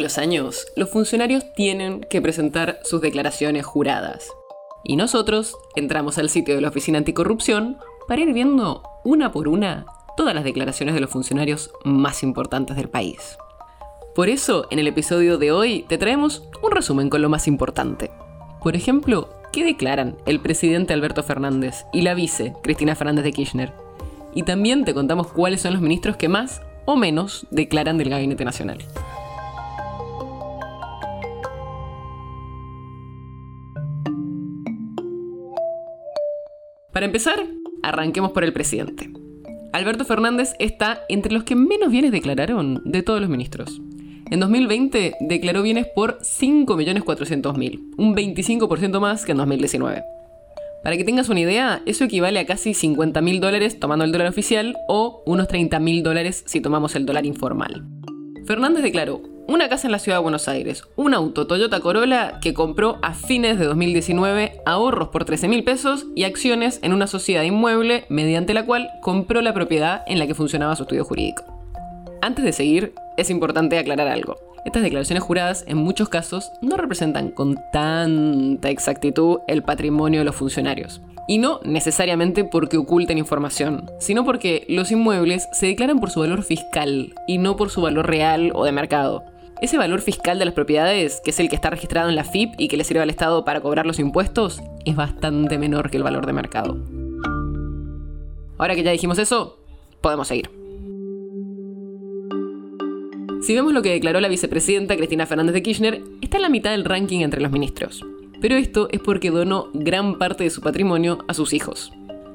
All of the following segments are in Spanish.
Los años, los funcionarios tienen que presentar sus declaraciones juradas. Y nosotros entramos al sitio de la Oficina Anticorrupción para ir viendo una por una todas las declaraciones de los funcionarios más importantes del país. Por eso, en el episodio de hoy te traemos un resumen con lo más importante. Por ejemplo, ¿qué declaran el presidente Alberto Fernández y la vice Cristina Fernández de Kirchner? Y también te contamos cuáles son los ministros que más o menos declaran del Gabinete Nacional. Para empezar, arranquemos por el presidente. Alberto Fernández está entre los que menos bienes declararon de todos los ministros. En 2020 declaró bienes por 5.400.000, un 25% más que en 2019. Para que tengas una idea, eso equivale a casi 50.000 dólares tomando el dólar oficial o unos 30.000 dólares si tomamos el dólar informal. Fernández declaró una casa en la ciudad de Buenos Aires, un auto Toyota Corolla que compró a fines de 2019, ahorros por 13.000 pesos y acciones en una sociedad inmueble mediante la cual compró la propiedad en la que funcionaba su estudio jurídico. Antes de seguir, es importante aclarar algo. Estas declaraciones juradas en muchos casos no representan con tanta exactitud el patrimonio de los funcionarios. Y no necesariamente porque oculten información, sino porque los inmuebles se declaran por su valor fiscal y no por su valor real o de mercado. Ese valor fiscal de las propiedades, que es el que está registrado en la FIP y que le sirve al Estado para cobrar los impuestos, es bastante menor que el valor de mercado. Ahora que ya dijimos eso, podemos seguir. Si vemos lo que declaró la vicepresidenta Cristina Fernández de Kirchner, está en la mitad del ranking entre los ministros. Pero esto es porque donó gran parte de su patrimonio a sus hijos.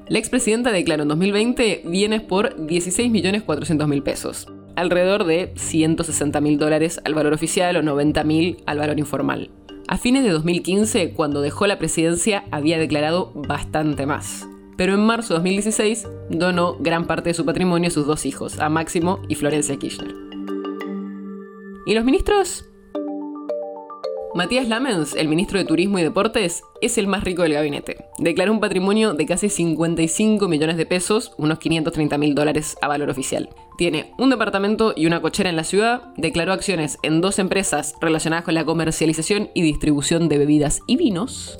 La expresidenta declaró en 2020 bienes por 16.400.000 pesos, alrededor de 160.000 dólares al valor oficial o 90.000 al valor informal. A fines de 2015, cuando dejó la presidencia, había declarado bastante más. Pero en marzo de 2016 donó gran parte de su patrimonio a sus dos hijos, a Máximo y Florencia Kirchner. ¿Y los ministros? Matías Lamens, el ministro de Turismo y Deportes, es el más rico del gabinete. Declaró un patrimonio de casi 55 millones de pesos, unos 530 mil dólares a valor oficial. Tiene un departamento y una cochera en la ciudad, declaró acciones en dos empresas relacionadas con la comercialización y distribución de bebidas y vinos,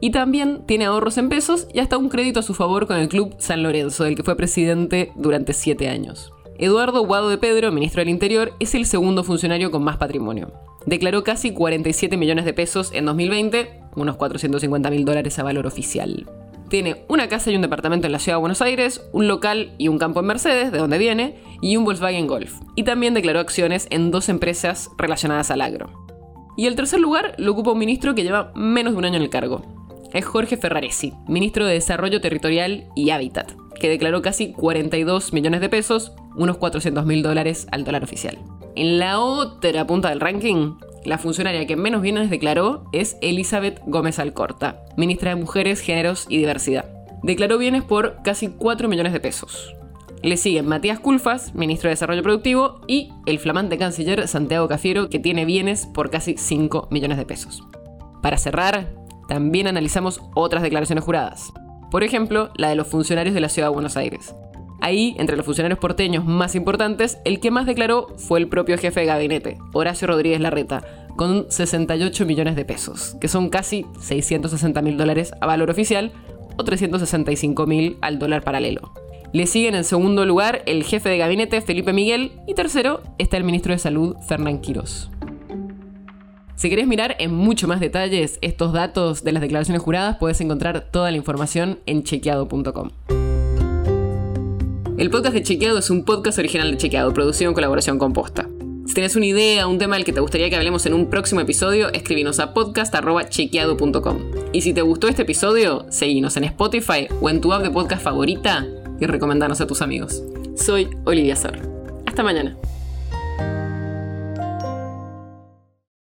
y también tiene ahorros en pesos y hasta un crédito a su favor con el Club San Lorenzo, del que fue presidente durante siete años. Eduardo Guado de Pedro, ministro del Interior, es el segundo funcionario con más patrimonio. Declaró casi 47 millones de pesos en 2020, unos 450 mil dólares a valor oficial. Tiene una casa y un departamento en la ciudad de Buenos Aires, un local y un campo en Mercedes, de donde viene, y un Volkswagen Golf. Y también declaró acciones en dos empresas relacionadas al agro. Y el tercer lugar lo ocupa un ministro que lleva menos de un año en el cargo. Es Jorge Ferraresi, ministro de Desarrollo Territorial y Hábitat que declaró casi 42 millones de pesos, unos 400 mil dólares al dólar oficial. En la otra punta del ranking, la funcionaria que menos bienes declaró es Elizabeth Gómez Alcorta, ministra de Mujeres, Géneros y Diversidad. Declaró bienes por casi 4 millones de pesos. Le siguen Matías Culfas, ministro de Desarrollo Productivo, y el flamante canciller Santiago Cafiero, que tiene bienes por casi 5 millones de pesos. Para cerrar, también analizamos otras declaraciones juradas. Por ejemplo, la de los funcionarios de la Ciudad de Buenos Aires. Ahí, entre los funcionarios porteños más importantes, el que más declaró fue el propio jefe de gabinete, Horacio Rodríguez Larreta, con 68 millones de pesos, que son casi 660 mil dólares a valor oficial o 365 mil al dólar paralelo. Le siguen en segundo lugar el jefe de gabinete Felipe Miguel y tercero está el ministro de Salud Fernán Quirós. Si querés mirar en mucho más detalles estos datos de las declaraciones juradas, puedes encontrar toda la información en chequeado.com. El podcast de Chequeado es un podcast original de Chequeado, producido en colaboración con Posta. Si tienes una idea, un tema del que te gustaría que hablemos en un próximo episodio, escríbenos a podcast.chequeado.com. Y si te gustó este episodio, seguinos en Spotify o en tu app de podcast favorita y recomendanos a tus amigos. Soy Olivia Sor. Hasta mañana.